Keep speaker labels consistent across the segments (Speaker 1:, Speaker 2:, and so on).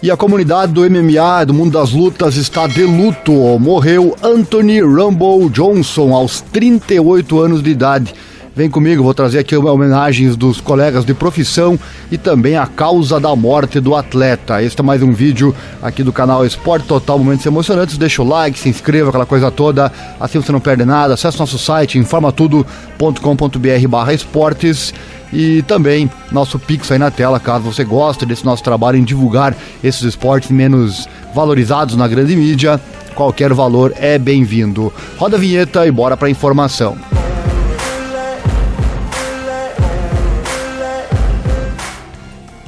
Speaker 1: E a comunidade do MMA, do mundo das lutas, está de luto. Morreu Anthony Rumble Johnson aos 38 anos de idade. Vem comigo, vou trazer aqui homenagens dos colegas de profissão e também a causa da morte do atleta. Este é mais um vídeo aqui do canal Esporte Total Momentos Emocionantes. Deixa o like, se inscreva, aquela coisa toda. Assim você não perde nada. Acesse nosso site informatudo.com.br barra esportes e também nosso Pix aí na tela, caso você goste desse nosso trabalho em divulgar esses esportes menos valorizados na grande mídia. Qualquer valor é bem-vindo. Roda a vinheta e bora para informação.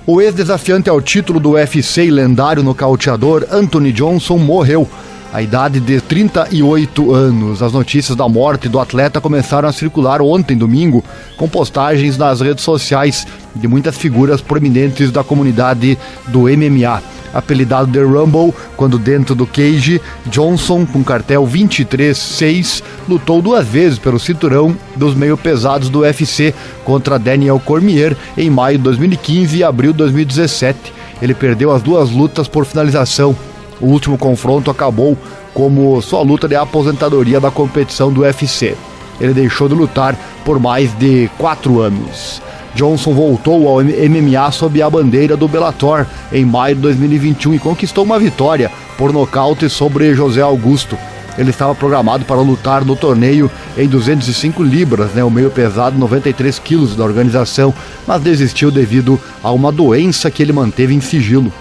Speaker 1: O ex-desafiante ao título do UFC e lendário nocauteador Anthony Johnson morreu à idade de 38 anos. As notícias da morte do atleta começaram a circular ontem, domingo, com postagens nas redes sociais de muitas figuras prominentes da comunidade do MMA apelidado The Rumble, quando dentro do cage, Johnson, com cartel 23-6, lutou duas vezes pelo cinturão dos meio pesados do UFC contra Daniel Cormier em maio de 2015 e abril de 2017. Ele perdeu as duas lutas por finalização. O último confronto acabou como sua luta de aposentadoria da competição do UFC. Ele deixou de lutar por mais de quatro anos. Johnson voltou ao MMA sob a bandeira do Bellator em maio de 2021 e conquistou uma vitória por nocaute sobre José Augusto. Ele estava programado para lutar no torneio em 205 libras, né, o meio pesado 93 quilos da organização, mas desistiu devido a uma doença que ele manteve em sigilo.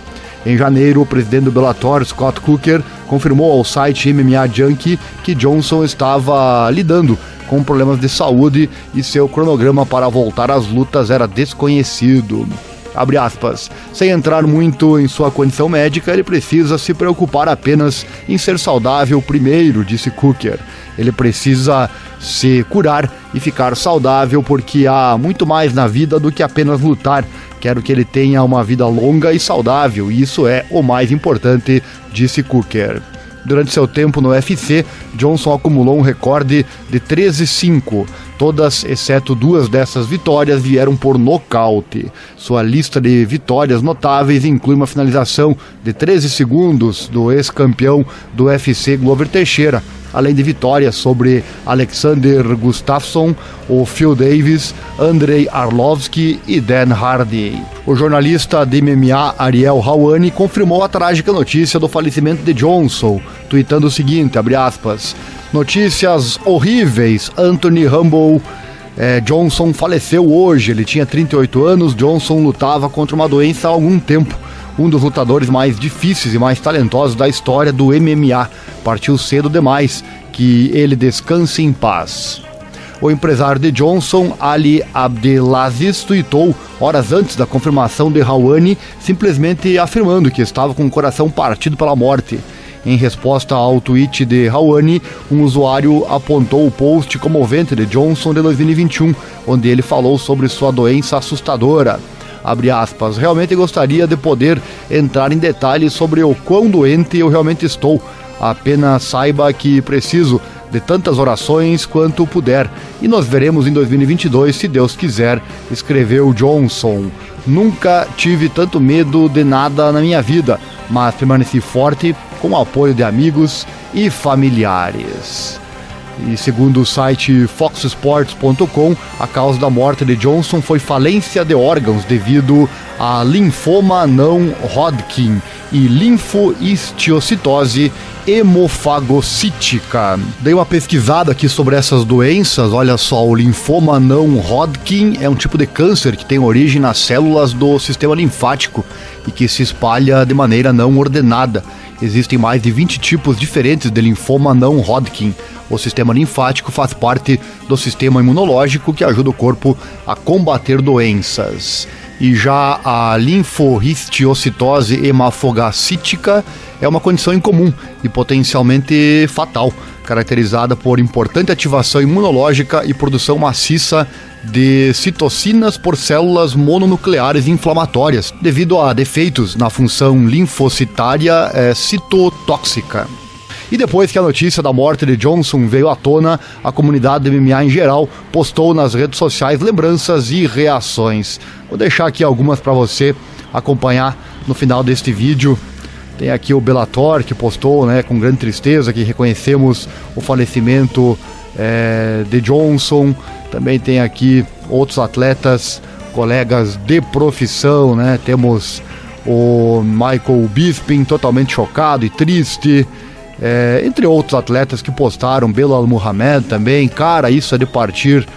Speaker 1: Em janeiro, o presidente do Bellator, Scott Cooker, confirmou ao site MMA Junkie que Johnson estava lidando com problemas de saúde e seu cronograma para voltar às lutas era desconhecido. Abre aspas. Sem entrar muito em sua condição médica, ele precisa se preocupar apenas em ser saudável primeiro, disse Cooker. Ele precisa se curar e ficar saudável porque há muito mais na vida do que apenas lutar. Quero que ele tenha uma vida longa e saudável, e isso é o mais importante, disse Cooker. Durante seu tempo no UFC, Johnson acumulou um recorde de 13-5. Todas, exceto duas dessas vitórias, vieram por nocaute. Sua lista de vitórias notáveis inclui uma finalização de 13 segundos do ex-campeão do UFC Glover Teixeira, além de vitórias sobre Alexander Gustafsson, o Phil Davis, Andrei Arlovski e Dan Hardy. O jornalista de MMA Ariel Hawani confirmou a trágica notícia do falecimento de Johnson, tweetando o seguinte, aspas, Notícias horríveis, Anthony Humble é, Johnson faleceu hoje, ele tinha 38 anos, Johnson lutava contra uma doença há algum tempo um dos lutadores mais difíceis e mais talentosos da história do MMA. Partiu cedo demais, que ele descanse em paz. O empresário de Johnson, Ali Abdelaziz, tweetou horas antes da confirmação de Rawani, simplesmente afirmando que estava com o coração partido pela morte. Em resposta ao tweet de Rawani, um usuário apontou o post comovente de Johnson de 2021, onde ele falou sobre sua doença assustadora abre aspas, realmente gostaria de poder entrar em detalhes sobre o quão doente eu realmente estou. Apenas saiba que preciso de tantas orações quanto puder. E nós veremos em 2022, se Deus quiser, escreveu Johnson. Nunca tive tanto medo de nada na minha vida, mas permaneci forte com o apoio de amigos e familiares. E segundo o site foxsports.com, a causa da morte de Johnson foi falência de órgãos devido a linfoma não Hodgkin e linfohistiocitose hemofagocítica. Dei uma pesquisada aqui sobre essas doenças. Olha só, o linfoma não Hodgkin é um tipo de câncer que tem origem nas células do sistema linfático e que se espalha de maneira não ordenada. Existem mais de 20 tipos diferentes de linfoma não Hodgkin. O sistema linfático faz parte do sistema imunológico que ajuda o corpo a combater doenças. E já a linfohistiocitose hemafagocítica é uma condição incomum e potencialmente fatal, caracterizada por importante ativação imunológica e produção maciça de citocinas por células mononucleares inflamatórias, devido a defeitos na função linfocitária é, citotóxica. E depois que a notícia da morte de Johnson veio à tona, a comunidade MMA em geral postou nas redes sociais lembranças e reações. Vou deixar aqui algumas para você acompanhar no final deste vídeo. Tem aqui o Bellator que postou, né, com grande tristeza, que reconhecemos o falecimento é, de Johnson. Também tem aqui outros atletas, colegas de profissão, né? Temos o Michael Bisping totalmente chocado e triste. É, entre outros atletas que postaram, Belal Muhammad também, cara, isso é de partir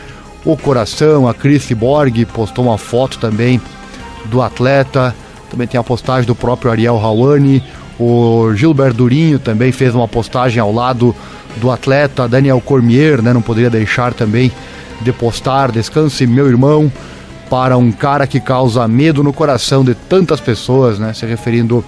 Speaker 1: o coração. A Chris Borg postou uma foto também do atleta. Também tem a postagem do próprio Ariel Hawani. O Gilberto Durinho também fez uma postagem ao lado do atleta. Daniel Cormier, né? Não poderia deixar também de postar. Descanse, meu irmão. Para um cara que causa medo no coração de tantas pessoas, né? Se referindo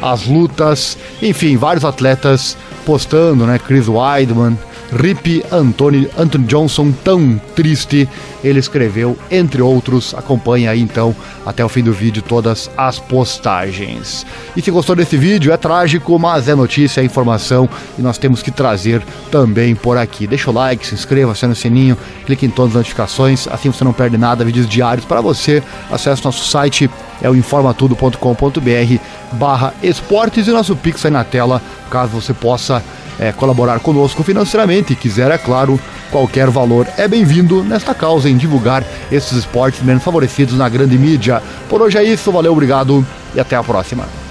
Speaker 1: às lutas. Enfim, vários atletas postando, né? Chris Weidman Rip Anthony, Anthony Johnson, tão triste, ele escreveu, entre outros. Acompanhe aí então até o fim do vídeo todas as postagens. E se gostou desse vídeo, é trágico, mas é notícia, é informação e nós temos que trazer também por aqui. Deixa o like, se inscreva, acione o sininho, clique em todas as notificações, assim você não perde nada, vídeos diários para você. Acesse nosso site, é o informatudo.com.br barra esportes e nosso Pix aí na tela, caso você possa é, colaborar conosco financeiramente e quiser, é claro, qualquer valor é bem-vindo nesta causa em divulgar esses esportes menos favorecidos na grande mídia. Por hoje é isso, valeu, obrigado e até a próxima.